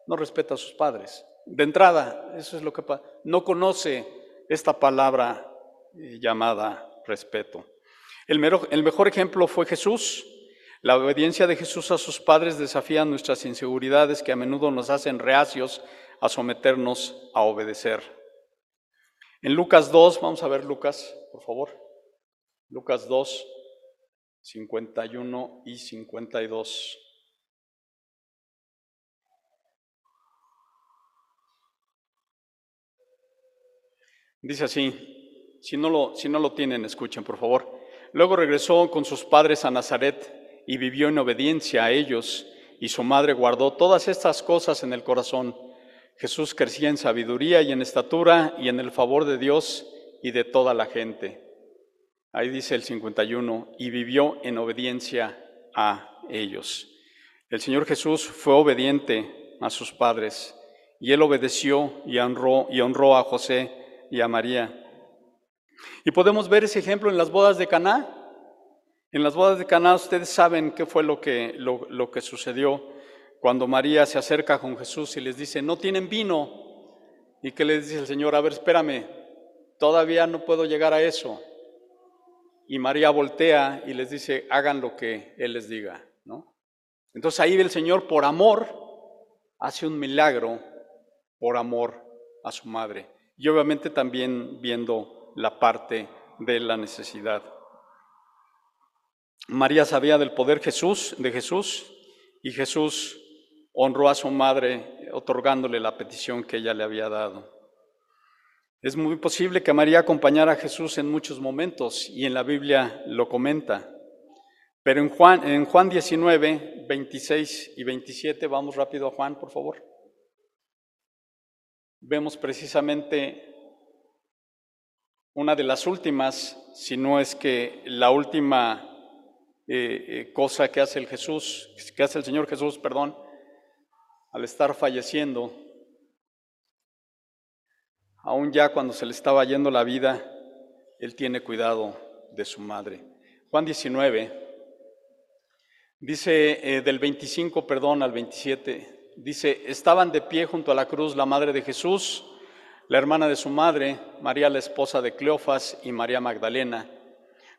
no respeta a sus padres. De entrada, eso es lo que pasa. No conoce esta palabra eh, llamada respeto. El mejor, ejemplo fue Jesús. La obediencia de Jesús a sus padres desafía nuestras inseguridades que a menudo nos hacen reacios a someternos a obedecer. En Lucas 2, vamos a ver Lucas, por favor. Lucas 2, 51 y 52. Dice así, si no, lo, si no lo tienen, escuchen, por favor. Luego regresó con sus padres a Nazaret y vivió en obediencia a ellos, y su madre guardó todas estas cosas en el corazón. Jesús crecía en sabiduría y en estatura y en el favor de Dios y de toda la gente. Ahí dice el 51, y vivió en obediencia a ellos. El Señor Jesús fue obediente a sus padres y él obedeció y honró, y honró a José y a María. Y podemos ver ese ejemplo en las bodas de Caná. En las bodas de Caná ustedes saben qué fue lo que, lo, que sucedió cuando María se acerca con Jesús y les dice, no tienen vino. ¿Y qué les dice el Señor? A ver, espérame, todavía no puedo llegar a eso. Y María voltea y les dice, hagan lo que Él les diga. ¿no? Entonces ahí el Señor, por amor, hace un milagro por amor a su madre. Y obviamente también viendo la parte de la necesidad. María sabía del poder Jesús, de Jesús, y Jesús honró a su madre otorgándole la petición que ella le había dado. Es muy posible que María acompañara a Jesús en muchos momentos y en la Biblia lo comenta. Pero en Juan, en Juan 19, 26 y 27, vamos rápido a Juan, por favor. Vemos precisamente una de las últimas, si no es que la última eh, eh, cosa que hace el Jesús, que hace el Señor Jesús, perdón, al estar falleciendo, aún ya cuando se le estaba yendo la vida, Él tiene cuidado de su madre. Juan 19, dice eh, del 25, perdón, al 27, dice, estaban de pie junto a la cruz la madre de Jesús, la hermana de su madre, María la esposa de Cleofas y María Magdalena.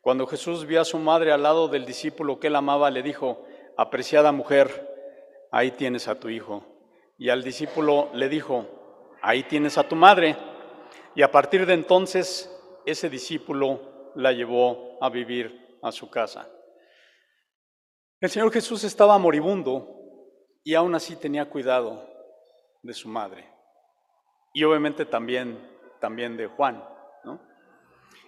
Cuando Jesús vio a su madre al lado del discípulo que él amaba, le dijo, apreciada mujer, ahí tienes a tu hijo. Y al discípulo le dijo, ahí tienes a tu madre. Y a partir de entonces, ese discípulo la llevó a vivir a su casa. El Señor Jesús estaba moribundo y aún así tenía cuidado de su madre y obviamente también, también de Juan.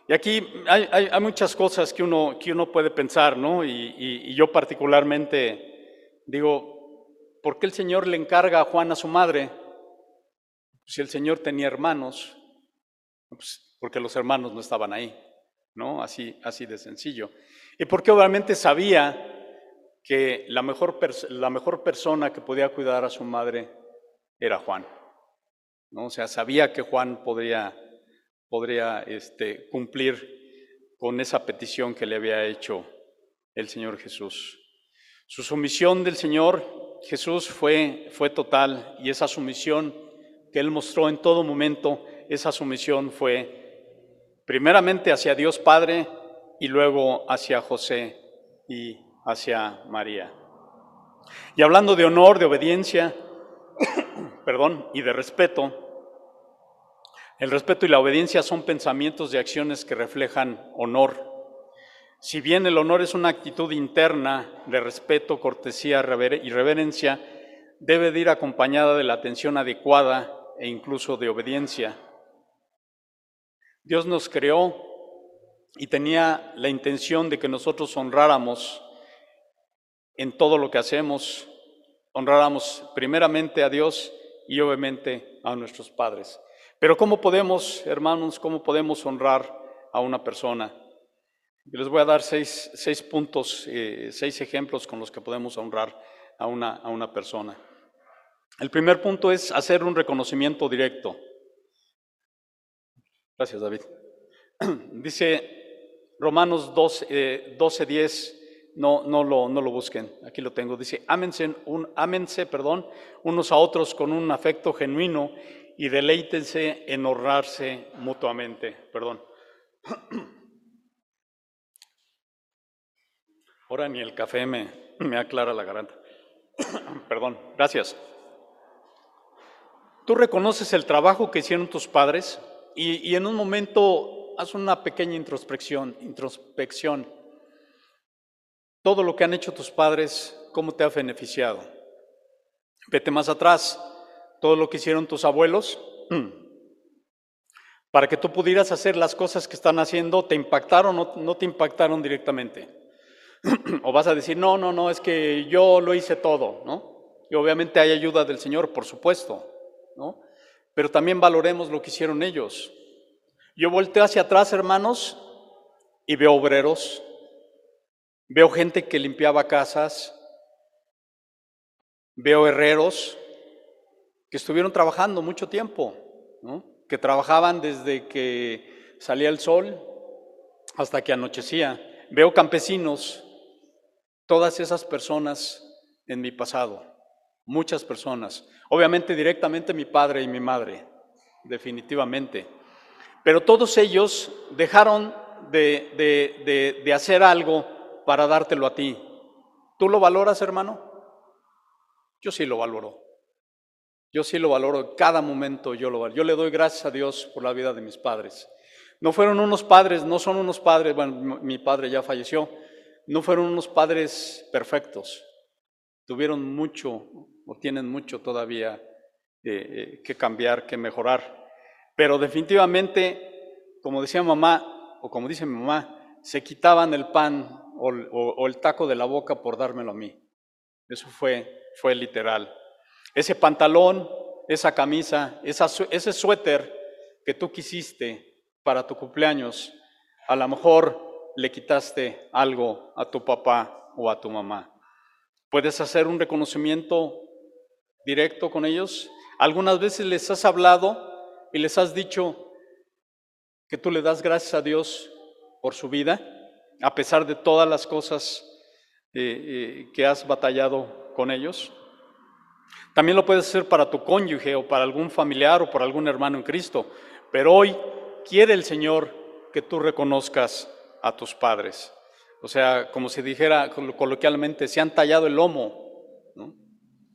Y aquí hay, muchas cosas que uno, que uno puede pensar, ¿no? Y, y, yo particularmente digo, ¿por qué el Señor le encarga a Juan a su madre? Si el Señor tenía hermanos, pues porque los hermanos no estaban ahí, ¿no? Así, así de sencillo. Y porque obviamente sabía que la mejor, la mejor persona que podía cuidar a su madre era Juan. ¿no? O sea, sabía que Juan podría, podría este, cumplir con esa petición que le había hecho el Señor Jesús. Su sumisión del Señor Jesús fue, fue total y esa sumisión que Él mostró en todo momento, esa sumisión fue primeramente hacia Dios Padre y luego hacia José y hacia María. Y hablando de honor, de obediencia, [COUGHS] perdón, y de respeto, el respeto y la obediencia son pensamientos y acciones que reflejan honor. Si bien el honor es una actitud interna de respeto, cortesía y reverencia, debe de ir acompañada de la atención adecuada e incluso de obediencia. Dios nos creó y tenía la intención de que nosotros honráramos en todo lo que hacemos, honráramos primeramente a Dios y obviamente a nuestros padres. Pero ¿cómo podemos, hermanos, cómo podemos honrar a una persona? les voy a dar seis, seis puntos, eh, seis ejemplos con los que podemos honrar a una, a una persona. El primer punto es hacer un reconocimiento directo. Gracias, David. [CLEARS THROAT] Dice Romanos 12, 12 10, no, no, lo, no lo busquen, aquí lo tengo. Dice, ámense, un, ámense perdón, unos a otros con un afecto genuino y deleítense en honrarse mutuamente. Perdón. Ahora ni el café me, me aclara la garganta. [COUGHS] Perdón, gracias. Tú reconoces el trabajo que hicieron tus padres y, y en un momento haz una pequeña introspección, introspección. Todo lo que han hecho tus padres, ¿cómo te ha beneficiado? Vete más atrás todo lo que hicieron tus abuelos, [CLEARS THROAT] para que tú pudieras hacer las cosas que están haciendo, ¿te impactaron o no te impactaron directamente? [CLEARS THROAT] o vas a decir, no, no, no, es que yo lo hice todo, ¿no? Y obviamente hay ayuda del Señor, por supuesto, ¿no? Pero también valoremos lo que hicieron ellos. Yo volteo hacia atrás, hermanos, y veo obreros, veo gente que limpiaba casas, veo herreros, que estuvieron trabajando mucho tiempo, que trabajaban desde que salía el sol hasta que anochecía. Veo campesinos, todas esas personas en mi pasado, muchas personas. Obviamente directamente mi padre y mi madre, definitivamente. Pero todos ellos dejaron de, de hacer algo para dártelo a ti. ¿Tú lo valoras, hermano? Yo sí lo valoro. Yo sí lo valoro, cada momento yo lo valoro. Yo le doy gracias a Dios por la vida de mis padres. No fueron unos padres, no son unos padres, bueno, mi padre ya falleció, no fueron unos padres perfectos. Tuvieron mucho o tienen mucho todavía eh, que cambiar, que mejorar. Pero definitivamente, como decía mamá, o como dice mi mamá, se quitaban el pan o, o el taco de la boca por dármelo a mí. Eso fue, fue literal. Ese pantalón, esa camisa, ese suéter que tú quisiste para tu cumpleaños, a lo mejor le quitaste algo a tu papá o a tu mamá. ¿Puedes hacer un reconocimiento directo con ellos? Algunas veces les has hablado y les has dicho que tú le das gracias a Dios por su vida, a pesar de todas las cosas eh, eh, que has batallado con ellos. También lo puedes hacer para tu cónyuge o para algún familiar o por algún hermano en Cristo. Pero hoy quiere el Señor que tú reconozcas a tus padres. O sea, como si dijera coloquialmente, se han tallado el lomo.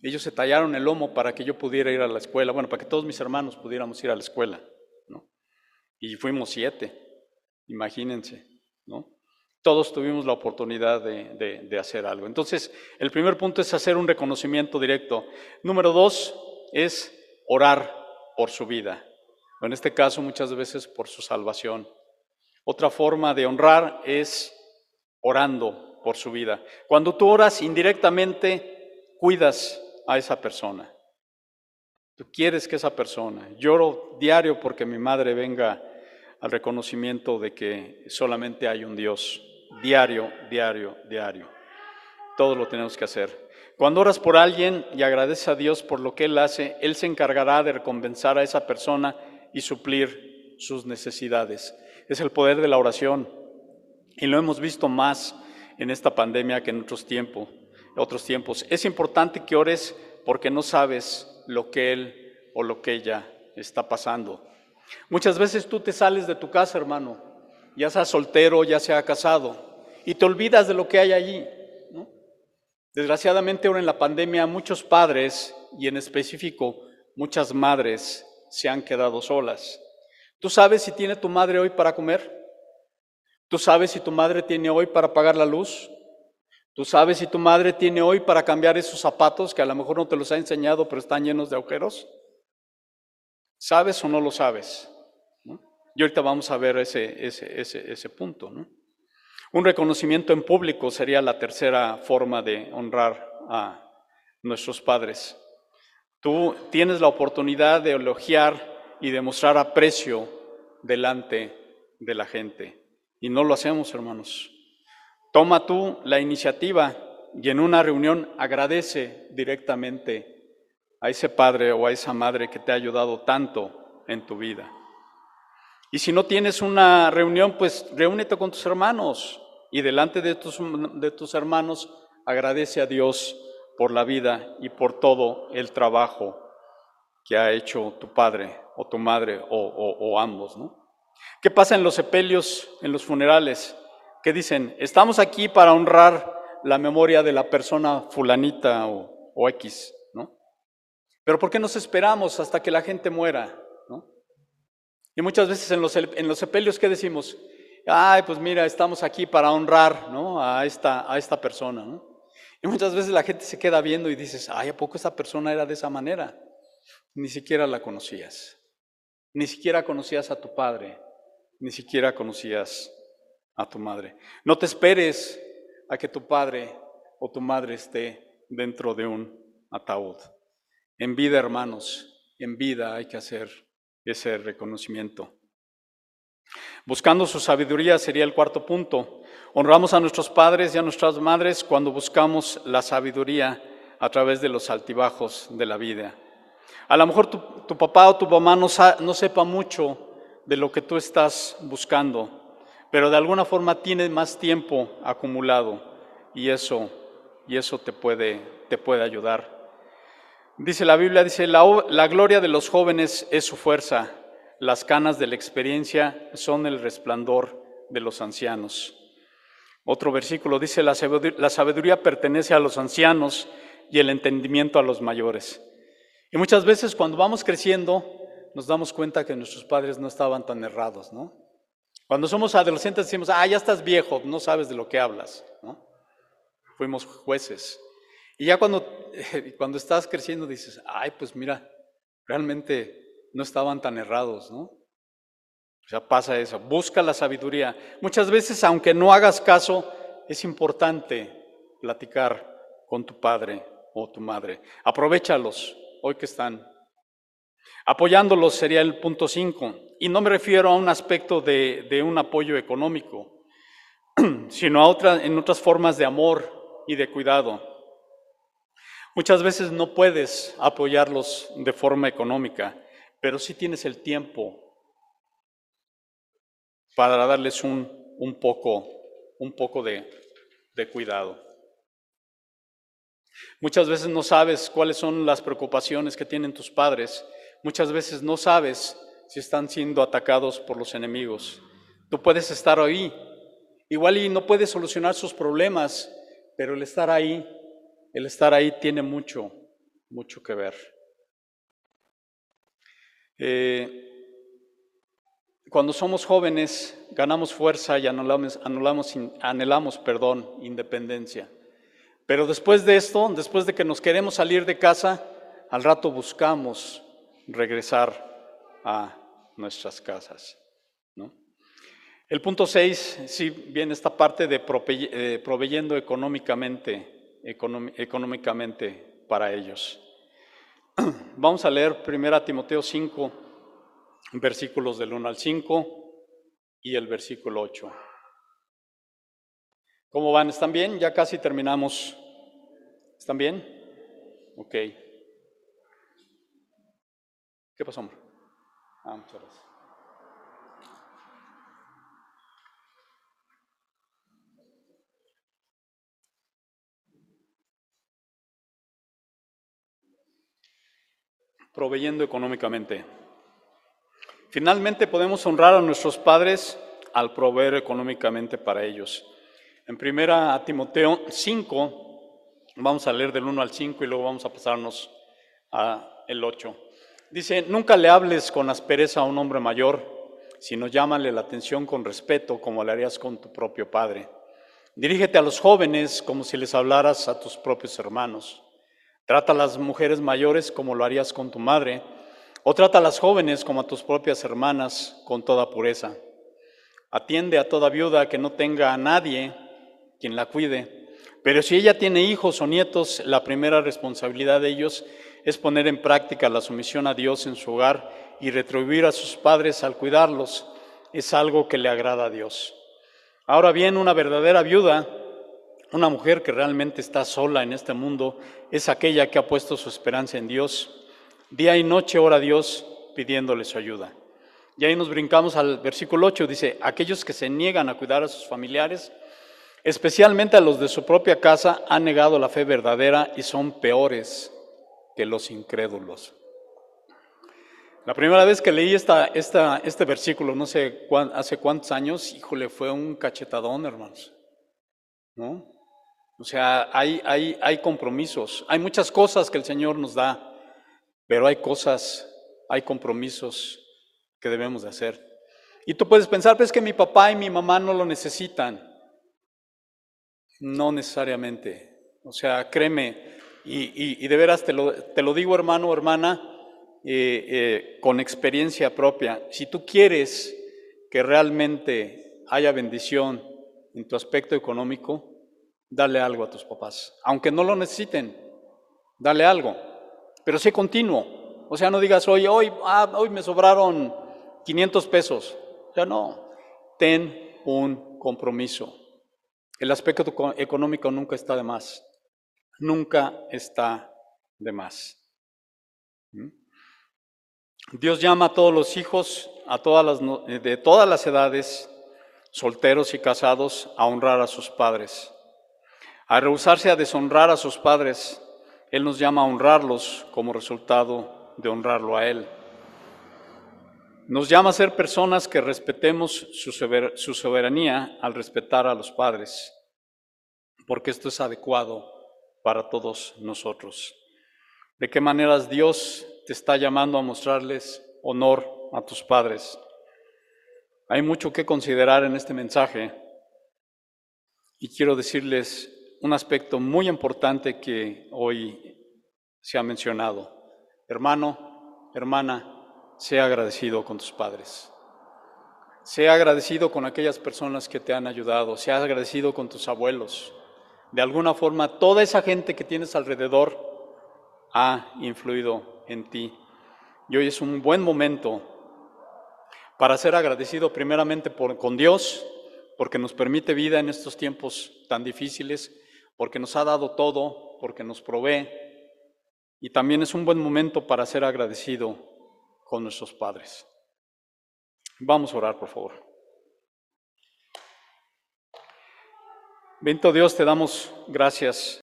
Ellos se tallaron el lomo para que yo pudiera ir a la escuela, bueno, para que todos mis hermanos pudiéramos ir a la escuela. Y fuimos siete, imagínense. ¿no? Todos tuvimos la oportunidad de, hacer algo. Entonces, el primer punto es hacer un reconocimiento directo. Número dos es orar por su vida. En este caso, muchas veces por su salvación. Otra forma de honrar es orando por su vida. Cuando tú oras indirectamente, cuidas a esa persona. Tú quieres que esa persona, lloro diario porque mi madre venga al reconocimiento de que solamente hay un Dios diario, diario, diario. Todo lo tenemos que hacer. Cuando oras por alguien y agradeces a Dios por lo que Él hace, Él se encargará de recompensar a esa persona y suplir sus necesidades. Es el poder de la oración. Y lo hemos visto más en esta pandemia que en otros tiempos. Otros tiempos. Es importante que ores porque no sabes lo que Él o lo que ella está pasando. Muchas veces tú te sales de tu casa, hermano, ya sea soltero, ya sea casado, y te olvidas de lo que hay allí. Desgraciadamente ahora en la pandemia muchos padres y en específico muchas madres se han quedado solas. ¿Tú sabes si tiene tu madre hoy para comer? ¿Tú sabes si tu madre tiene hoy para pagar la luz? Tú sabes si tu madre tiene hoy para cambiar esos zapatos que a lo mejor no te los ha enseñado, pero están llenos de agujeros. ¿Sabes o no lo sabes? Y ahorita vamos a ver ese, ese, ese, ese punto. ¿no? Un reconocimiento en público sería la tercera forma de honrar a nuestros padres. Tú tienes la oportunidad de elogiar y demostrar aprecio delante de la gente. Y no lo hacemos, hermanos. Toma tú la iniciativa y en una reunión agradece directamente a ese padre o a esa madre que te ha ayudado tanto en tu vida. Y si no tienes una reunión, pues reúnete con tus hermanos y delante de tus, de tus hermanos agradece a Dios por la vida y por todo el trabajo que ha hecho tu padre o tu madre o, ambos. ¿no? ¿Qué pasa en los sepelios, en los funerales? Que dicen, estamos aquí para honrar la memoria de la persona fulanita o, o X, ¿no? Pero ¿por qué nos esperamos hasta que la gente muera? Y muchas veces en los, en los sepelios, ¿qué decimos? Ay, pues mira, estamos aquí para honrar ¿no? a, esta, a esta persona. Y muchas veces la gente se queda viendo y dices, ay, ¿a poco esta persona era de esa manera? Ni siquiera la conocías. Ni siquiera conocías a tu padre. Ni siquiera conocías a tu madre. No te esperes a que tu padre o tu madre esté dentro de un ataúd. En vida, hermanos, en vida hay que hacer ese reconocimiento. Buscando su sabiduría sería el cuarto punto. Honramos a nuestros padres y a nuestras madres cuando buscamos la sabiduría a través de los altibajos de la vida. A lo mejor tu, papá o tu mamá no, no sepa mucho de lo que tú estás buscando, pero de alguna forma tiene más tiempo acumulado y eso, y eso te, puede, te puede ayudar. Dice la Biblia, dice, la, gloria de los jóvenes es su fuerza, las canas de la experiencia son el resplandor de los ancianos. Otro versículo dice, la sabiduría, pertenece a los ancianos y el entendimiento a los mayores. Y muchas veces cuando vamos creciendo nos damos cuenta que nuestros padres no estaban tan errados, ¿no? Cuando somos adolescentes decimos, ah, ya estás viejo, no sabes de lo que hablas, ¿no? Fuimos jueces. Y ya cuando, [LAUGHS] cuando estás creciendo dices, ay, pues mira, realmente no estaban tan errados, ¿no? O sea, pasa eso. Busca la sabiduría. Muchas veces, aunque no hagas caso, es importante platicar con tu padre o tu madre. Aprovechalos hoy que están. Apoyándolos sería el punto 5. Y no me refiero a un aspecto de, de un apoyo económico, [CLEARS THROAT] sino a otra, en otras formas de amor y de cuidado. Muchas veces no puedes apoyarlos de forma económica, pero sí tienes el tiempo para darles un, un poco, un poco de, de cuidado. Muchas veces no sabes cuáles son las preocupaciones que tienen tus padres. Muchas veces no sabes si están siendo atacados por los enemigos. Tú puedes estar ahí. Igual y no puedes solucionar sus problemas, pero el estar ahí el estar ahí tiene mucho, mucho que ver. Eh, cuando somos jóvenes, ganamos fuerza y anhelamos, anhelamos, perdón, independencia. Pero después de esto, después de que nos queremos salir de casa, al rato buscamos regresar a nuestras casas. El punto 6, sí, viene esta parte de eh, proveyendo económicamente económicamente para ellos. [CLEARS THROAT] Vamos a leer 1 Timoteo 5, versículos del 1 al 5 y el versículo 8. ¿Cómo van? ¿Están bien? Ya casi terminamos. ¿Están bien? Ok. ¿Qué pasó, hombre? Ah, muchas gracias. Proveyendo económicamente. Finalmente podemos honrar a nuestros padres al proveer económicamente para ellos. En primera Timoteo 5, vamos a leer del 1 al 5 y luego vamos a pasarnos al 8. Dice, nunca le hables con aspereza a un hombre mayor, sino llámale la atención con respeto como le harías con tu propio padre. Dirígete a los jóvenes como si les hablaras a tus propios hermanos. Trata a las mujeres mayores como lo harías con tu madre, o trata a las jóvenes como a tus propias hermanas con toda pureza. Atiende a toda viuda que no tenga a nadie quien la cuide. Pero si ella tiene hijos o nietos, la primera responsabilidad de ellos es poner en práctica la sumisión a Dios en su hogar y retribuir a sus padres al cuidarlos. Es algo que le agrada a Dios. Ahora bien, una verdadera viuda, una mujer que realmente está sola en este mundo, es aquella que ha puesto su esperanza en Dios. Día y noche ora a Dios pidiéndole su ayuda. Y ahí nos brincamos al versículo 8, dice, aquellos que se niegan a cuidar a sus familiares, especialmente a los de su propia casa, han negado la fe verdadera y son peores que los incrédulos. La primera vez que leí este versículo, no sé hace cuántos años, híjole, fue un cachetadón, hermanos. ¿No? O sea, hay, hay, hay compromisos, hay muchas cosas que el Señor nos da, pero hay cosas, hay compromisos que debemos de hacer. Y tú puedes pensar, pues que mi papá y mi mamá no lo necesitan. No necesariamente. O sea, créeme, y, de veras te lo, te lo, digo hermano o hermana, eh, eh, con experiencia propia, si tú quieres que realmente haya bendición en tu aspecto económico, dale algo a tus papás, aunque no lo necesiten, dale algo, pero sé continuo. O sea, no digas, hoy, hoy, ah, hoy me sobraron 500 pesos. O sea, no, ten un compromiso. El aspecto económico nunca está de más, nunca está de más. ¿Mm? Dios llama a todos los hijos, a todas las, de todas las edades, solteros y casados, a honrar a sus padres. A rehusarse a deshonrar a sus padres, Él nos llama a honrarlos como resultado de honrarlo a Él. Nos llama a ser personas que respetemos su soberanía al respetar a los padres, porque esto es adecuado para todos nosotros. ¿De qué maneras Dios te está llamando a mostrarles honor a tus padres? Hay mucho que considerar en este mensaje y quiero decirles un aspecto muy importante que hoy se ha mencionado. Hermano, hermana, sea agradecido con tus padres. Sea agradecido con aquellas personas que te han ayudado. Sea agradecido con tus abuelos. De alguna forma, toda esa gente que tienes alrededor ha influido en ti. Y hoy es un buen momento para ser agradecido primeramente con Dios, porque nos permite vida en estos tiempos tan difíciles porque nos ha dado todo, porque nos provee. Y también es un buen momento para ser agradecido con nuestros padres. Vamos a orar, por favor. Bendito Dios, te damos gracias